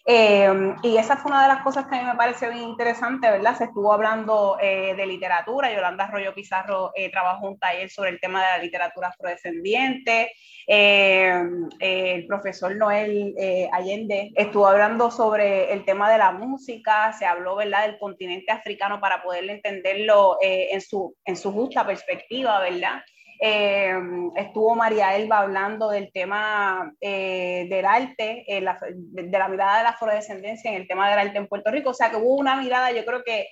Eh, y esa fue una de las cosas que a mí me pareció bien interesante, ¿verdad? Se estuvo hablando eh, de literatura, Yolanda Arroyo Pizarro eh, trabajó un taller sobre el tema de la literatura afrodescendiente, el profesor Noel Allende estuvo hablando sobre el tema de la música, se habló, ¿verdad?, del continente africano para poder entenderlo en, su, en su justa perspectiva, ¿verdad? Eh, estuvo María Elba hablando del tema eh, del arte, eh, de, la mirada de la afrodescendencia en el tema del arte en Puerto Rico. O sea que hubo una mirada, yo creo que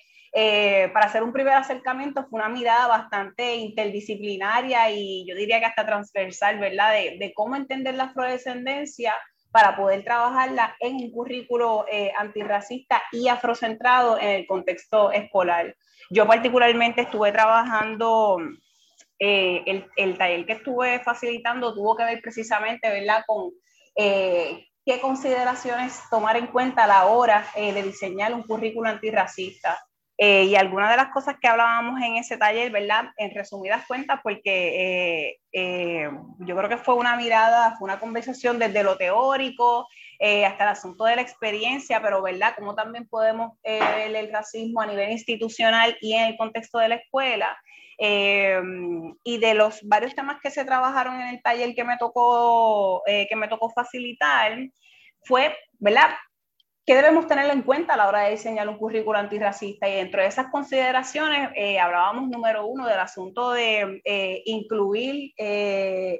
para hacer un primer acercamiento fue una mirada bastante interdisciplinaria y yo diría que hasta transversal, ¿verdad? De, de cómo entender la afrodescendencia para poder trabajarla en un currículo antirracista y afrocentrado en el contexto escolar. Yo particularmente estuve trabajando eh, el, el, taller que estuve facilitando tuvo que ver precisamente, ¿verdad?, con eh, qué consideraciones tomar en cuenta a la hora eh, de diseñar un currículo antirracista. y algunas de las cosas que hablábamos en ese taller, ¿verdad? En resumidas cuentas, porque yo creo que fue una mirada, fue una conversación desde lo teórico hasta el asunto de la experiencia, pero, ¿verdad? Cómo también podemos ver el racismo a nivel institucional y en el contexto de la escuela. Em, y de los varios temas que se trabajaron en el taller que me tocó, eh, que me tocó facilitar, fue, ¿verdad? ¿Qué debemos tener en cuenta a la hora de diseñar un currículo antirracista? Y dentro de esas consideraciones eh, hablábamos, número uno, del asunto de eh, incluir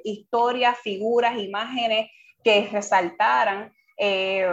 historias, figuras, imágenes que resaltaran eh,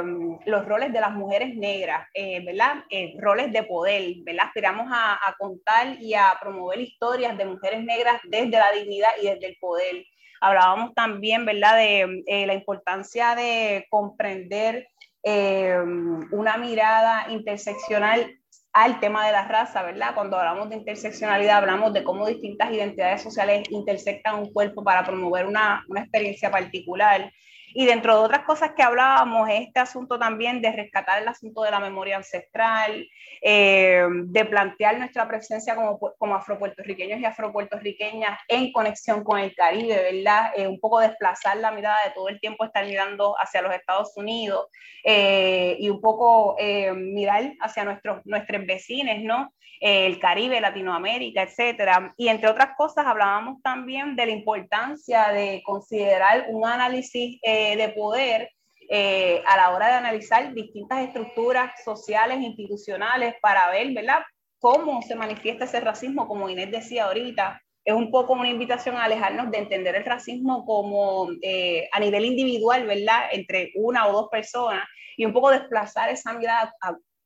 los roles de las mujeres negras, eh, ¿verdad? Eh, roles de poder, ¿verdad? Aspiramos a, contar y a promover historias de mujeres negras desde la dignidad y desde el poder. Hablábamos también, ¿verdad?, de la importancia de comprender una mirada interseccional al tema de la raza, ¿verdad? Cuando hablamos de interseccionalidad, hablamos de cómo distintas identidades sociales intersectan un cuerpo para promover una, una experiencia particular. Y dentro de otras cosas que hablábamos, este asunto también de rescatar el asunto de la memoria ancestral, eh, de plantear nuestra presencia como, como afropuertorriqueños y afropuertorriqueñas en conexión con el Caribe, ¿verdad? Eh, un poco desplazar la mirada de todo el tiempo estar mirando hacia los Estados Unidos eh, y un poco mirar hacia nuestros, nuestros vecinos, ¿no? el Caribe, Latinoamérica, etcétera. Y entre otras cosas, hablábamos también de la importancia de considerar un análisis eh, de poder eh, a la hora de analizar distintas estructuras sociales, institucionales, para ver, ¿verdad?, cómo se manifiesta ese racismo, como Inés decía ahorita, es un poco una invitación a alejarnos de entender el racismo como eh, a nivel individual, ¿verdad? Entre una o dos personas y un poco desplazar esa mirada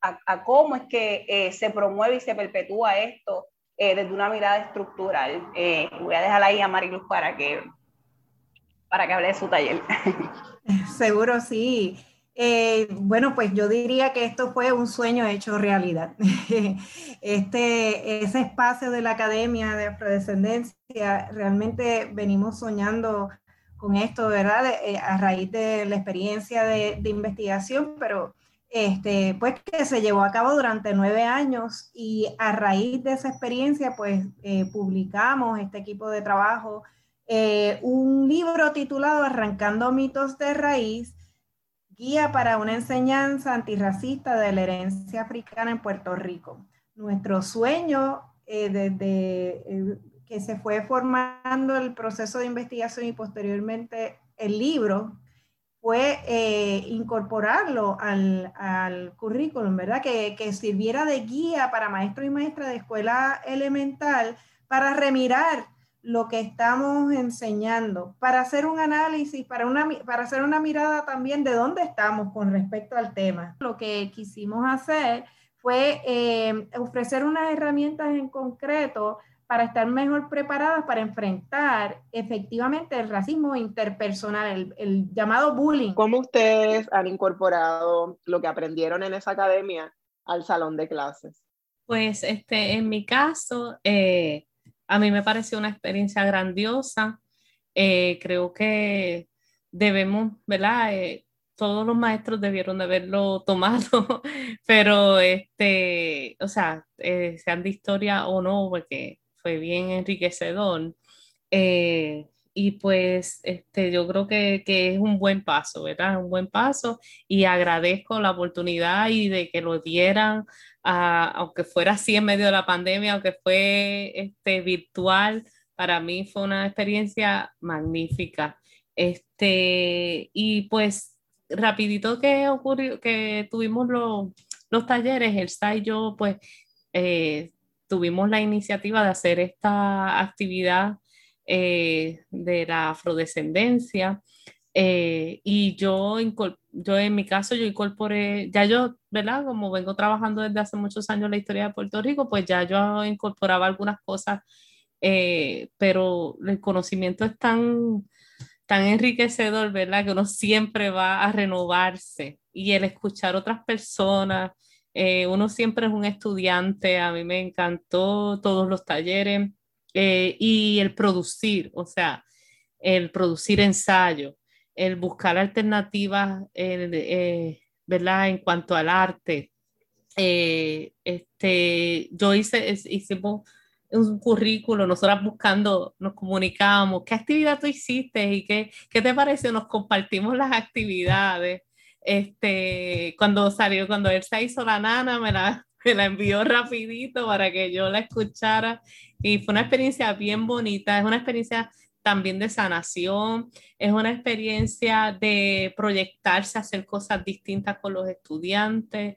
a, cómo es que eh, se promueve y se perpetúa esto eh, desde una mirada estructural. Voy a dejar ahí a Mariluz para que, para que hable de su taller. [LAUGHS] Seguro sí. bueno, pues yo diría que esto fue un sueño hecho realidad. [LAUGHS] Este, ese espacio de la Academia de Afrodescendencia, realmente venimos soñando con esto, ¿verdad? a raíz de la experiencia de, de investigación, pero este, pues que se llevó a cabo durante nueve años y a raíz de esa experiencia, pues eh, publicamos este equipo de trabajo eh, un libro titulado Arrancando mitos de raíz, guía para una enseñanza antirracista de la herencia africana en Puerto Rico. Nuestro sueño eh, desde que se fue formando el proceso de investigación y posteriormente el libro, fue eh, incorporarlo al, al, currículum, ¿verdad? Que, que, sirviera de guía para maestros y maestras de escuela elemental para remirar lo que estamos enseñando, para hacer un análisis, para, una, para hacer una mirada también de dónde estamos con respecto al tema. Lo que quisimos hacer fue eh, ofrecer unas herramientas en concreto para estar mejor preparadas para enfrentar efectivamente el racismo interpersonal, el, llamado bullying. ¿Cómo ustedes han incorporado lo que aprendieron en esa academia al salón de clases? Pues este, en mi caso, eh, a mí me pareció una experiencia grandiosa. Eh, creo que debemos, ¿verdad? Eh, todos los maestros debieron de haberlo tomado, [LAUGHS] pero este, o sea, sean de historia o no, porque fue bien enriquecedor. Eh, y pues este, yo creo que, que, es un buen paso, ¿verdad? Un buen paso y agradezco la oportunidad y de que lo dieran, aunque fuera así en medio de la pandemia, aunque fue este, virtual, para mí fue una experiencia magnífica. Este, y pues rapidito que ocurrió, que tuvimos los, los talleres, el y yo pues eh, tuvimos la iniciativa de hacer esta actividad eh, de la afrodescendencia eh, y yo, yo en mi caso yo incorporé, ya yo, ¿verdad? Como vengo trabajando desde hace muchos años la historia de Puerto Rico, pues ya yo incorporaba algunas cosas, eh, pero el conocimiento es tan, tan enriquecedor, ¿verdad? Que uno siempre va a renovarse y el escuchar otras personas, eh, uno siempre es un estudiante, a mí me encantó todos los talleres eh, y el producir, o sea, el producir ensayo, el buscar alternativas, eh, ¿verdad? En cuanto al arte. este, yo hice, hicimos un currículo, nosotras buscando, nos comunicábamos, ¿qué actividad tú hiciste y qué, qué te pareció? Nos compartimos las actividades. Este, cuando salió, cuando él se hizo la nana, me la, me la envió rapidito para que yo la escuchara y fue una experiencia bien bonita, es una experiencia también de sanación, es una experiencia de proyectarse, hacer cosas distintas con los estudiantes.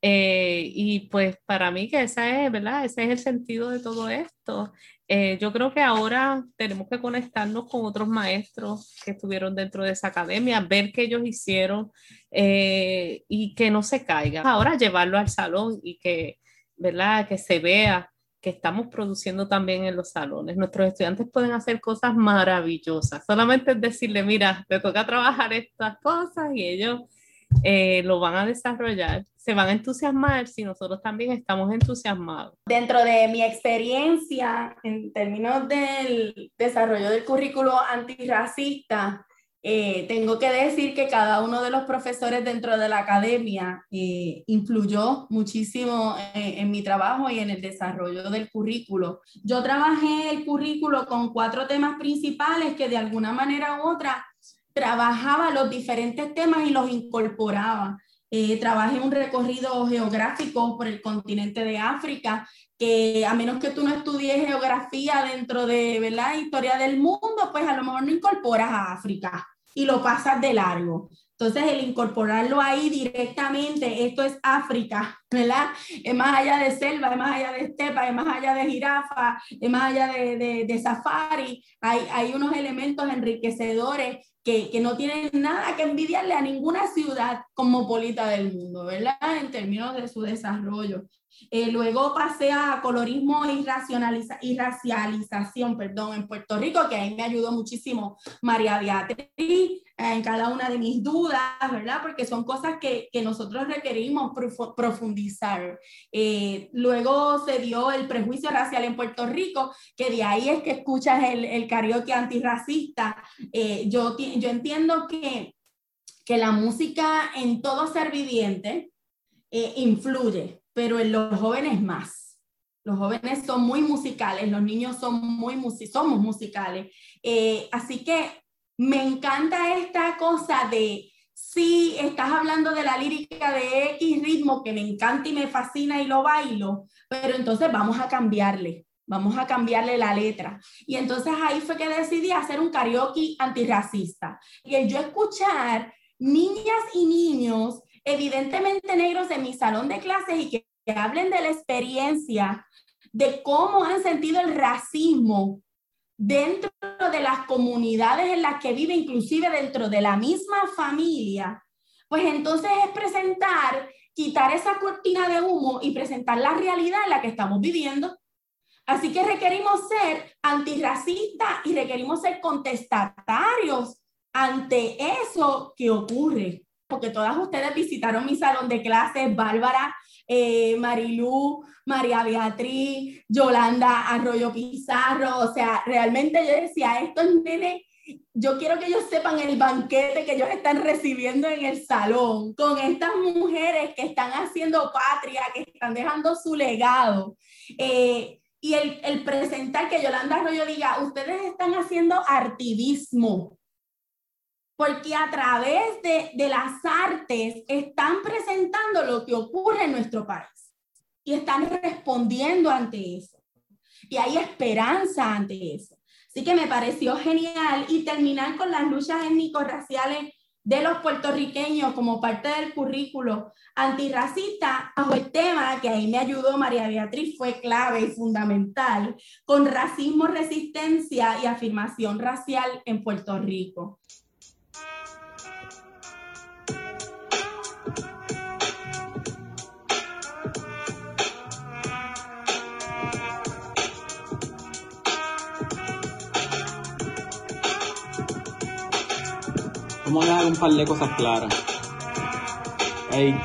Eh, y pues para mí que esa es, ¿verdad? Ese es el sentido de todo esto. Eh, yo creo que ahora tenemos que conectarnos con otros maestros que estuvieron dentro de esa academia, ver qué ellos hicieron eh, y que no se caiga. Ahora llevarlo al salón y que, ¿verdad? que se vea que estamos produciendo también en los salones. Nuestros estudiantes pueden hacer cosas maravillosas. Solamente es decirle, mira, te toca trabajar estas cosas y ellos eh, lo van a desarrollar, se van a entusiasmar si nosotros también estamos entusiasmados. Dentro de mi experiencia en términos del desarrollo del currículo antirracista, eh, tengo que decir que cada uno de los profesores dentro de la academia eh, influyó muchísimo en mi trabajo y en el desarrollo del currículo. Yo trabajé el currículo con cuatro temas principales que de alguna manera u otra trabajaba los diferentes temas y los incorporaba. Eh, trabajé un recorrido geográfico por el continente de África, que a menos que tú no estudies geografía dentro de la historia del mundo, pues a lo mejor no incorporas a África y lo pasas de largo. Entonces, el incorporarlo ahí directamente, esto es África, ¿verdad? Es más allá de selva, es más allá de estepa, es más allá de jirafa, es más allá de, de, de safari. Hay, hay unos elementos enriquecedores que, que, no tienen nada que envidiarle a ninguna ciudad cosmopolita del mundo, ¿verdad? En términos de su desarrollo. Eh, luego pasé a colorismo y, y racialización, perdón, en Puerto Rico, que ahí me ayudó muchísimo María Beatriz eh, en cada una de mis dudas, ¿verdad? Porque son cosas que, que nosotros requerimos profundizar. Eh, luego se dio el prejuicio racial en Puerto Rico, que de ahí es que escuchas el, el karaoke antirracista. yo, yo entiendo que, que la música en todo ser viviente influye pero en los jóvenes más. Los jóvenes son muy musicales, los niños son muy somos musicales. Eh, así que me encanta esta cosa de, si estás hablando de la lírica de X ritmo que me encanta y me fascina y lo bailo, pero entonces vamos a cambiarle, vamos a cambiarle la letra. Y entonces ahí fue que decidí hacer un karaoke antirracista. Y el yo escuchar niñas y niños evidentemente negros en mi salón de clases y que, hablen de la experiencia de cómo han sentido el racismo dentro de las comunidades en las que vive, inclusive dentro de la misma familia, pues entonces es presentar, quitar esa cortina de humo y presentar la realidad en la que estamos viviendo. Así que requerimos ser antirracistas y requerimos ser contestatarios ante eso que ocurre porque todas ustedes visitaron mi salón de clases, Bárbara, eh, Marilú, María Beatriz, Yolanda Arroyo Pizarro, o sea, realmente yo decía, estos nenes, yo quiero que ellos sepan el banquete que ellos están recibiendo en el salón, con estas mujeres que están haciendo patria, que están dejando su legado. Eh, y el, el presentar que Yolanda Arroyo diga, ustedes están haciendo artivismo, porque a través de, las artes están presentando lo que ocurre en nuestro país y están respondiendo ante eso. Y hay esperanza ante eso. Así que me pareció genial y terminar con las luchas étnico-raciales de los puertorriqueños como parte del currículo antirracista bajo el tema que ahí me ayudó María Beatriz fue clave y fundamental con racismo, resistencia y afirmación racial en Puerto Rico. Vamos a dejar un par de cosas claras. Ey.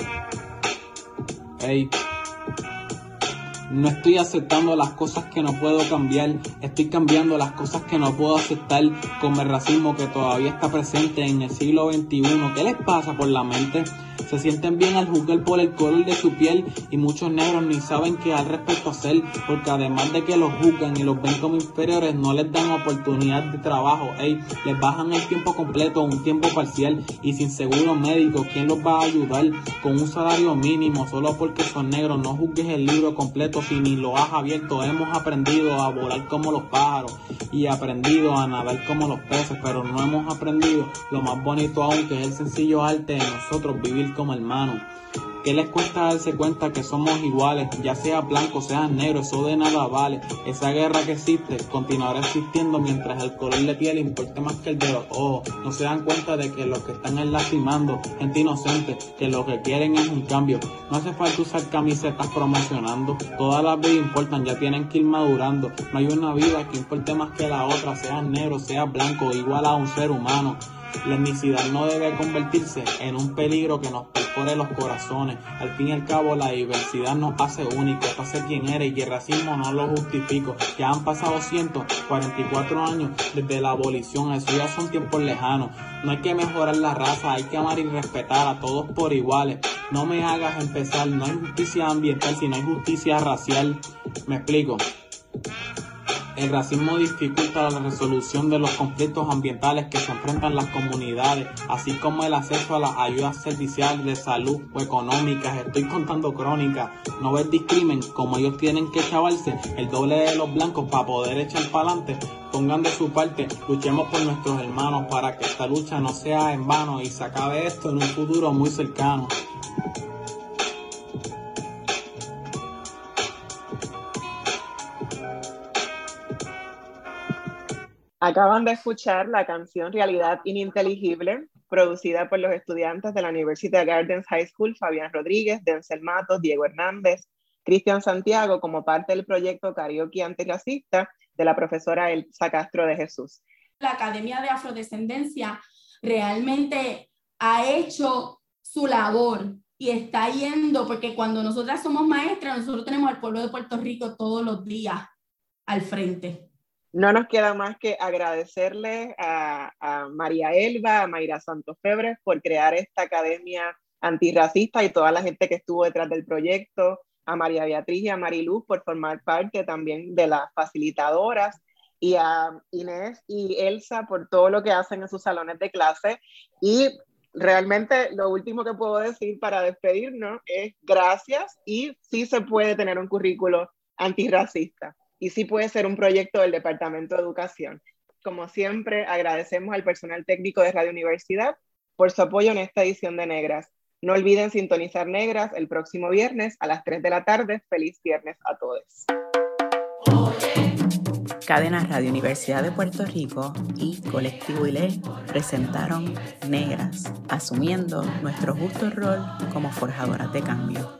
Ey. No estoy aceptando las cosas que no puedo cambiar, estoy cambiando las cosas que no puedo aceptar, como el racismo que todavía está presente en el siglo XXI. ¿Qué les pasa por la mente? Se sienten bien al juzgar por el color de su piel y muchos negros ni saben qué al respecto hacer, porque además de que los juzgan y los ven como inferiores, no les dan oportunidad de trabajo, ey, les bajan el tiempo completo un tiempo parcial y sin seguro médico, ¿quién los va a ayudar? Con un salario mínimo, solo porque son negros, no juzgues el libro completo si ni lo has abierto, hemos aprendido a volar como los pájaros y aprendido a nadar como los peces, pero no hemos aprendido lo más bonito aún que es el sencillo arte de nosotros vivir como hermanos. ¿Qué les cuesta darse cuenta que somos iguales? Ya sea blanco, sea negro, eso de nada vale. Esa guerra que existe continuará existiendo mientras el color de piel importe más que el de los ojos. No se dan cuenta de que los que están es lastimando, gente inocente, que lo que quieren es un cambio. No hace falta usar camisetas promocionando. Todas las vidas importan, ya tienen que ir madurando. No hay una vida que importe más que la otra, sea negro, sea blanco, igual a un ser humano. La etnicidad no debe convertirse en un peligro que nos perfore los corazones. Al fin y al cabo, la diversidad nos hace únicos, hace quien eres y el racismo no lo justifico. Ya han pasado 144 años desde la abolición, eso ya son tiempos lejanos. No hay que mejorar la raza, hay que amar y respetar a todos por iguales. No me hagas empezar, no hay justicia ambiental, sino hay justicia racial. Me explico. El racismo dificulta la resolución de los conflictos ambientales que se enfrentan las comunidades, así como el acceso a las ayudas serviciales de salud o económicas. Estoy contando crónicas. No ves discrimen, como ellos tienen que chavarse el doble de los blancos para poder echar para adelante. Pongan de su parte, luchemos por nuestros hermanos para que esta lucha no sea en vano y se acabe esto en un futuro muy cercano. Acaban de escuchar la canción Realidad Ininteligible, producida por los estudiantes de la University Gardens High School, Fabián Rodríguez, Denzel Matos, Diego Hernández, Cristian Santiago, como parte del proyecto Karaoke Antirracista de la profesora Elsa Castro de Jesús. La Academia de Afrodescendencia realmente ha hecho su labor y está yendo, porque cuando nosotras somos maestras, nosotros tenemos al pueblo de Puerto Rico todos los días al frente. No nos queda más que agradecerle a, María Elba, a Mayra Santos Febres por crear esta academia antirracista y toda la gente que estuvo detrás del proyecto, a María Beatriz y a Mariluz por formar parte también de las facilitadoras y a Inés y Elsa por todo lo que hacen en sus salones de clase. Y realmente lo último que puedo decir para despedirnos es gracias y sí se puede tener un currículo antirracista y sí puede ser un proyecto del Departamento de Educación. Como siempre, agradecemos al personal técnico de Radio Universidad por su apoyo en esta edición de Negras. No olviden sintonizar Negras el próximo viernes a las 3 de la tarde. Feliz viernes a todos. Cadena Radio Universidad de Puerto Rico y Colectivo ILE presentaron Negras, asumiendo nuestro justo rol como forjadoras de cambio.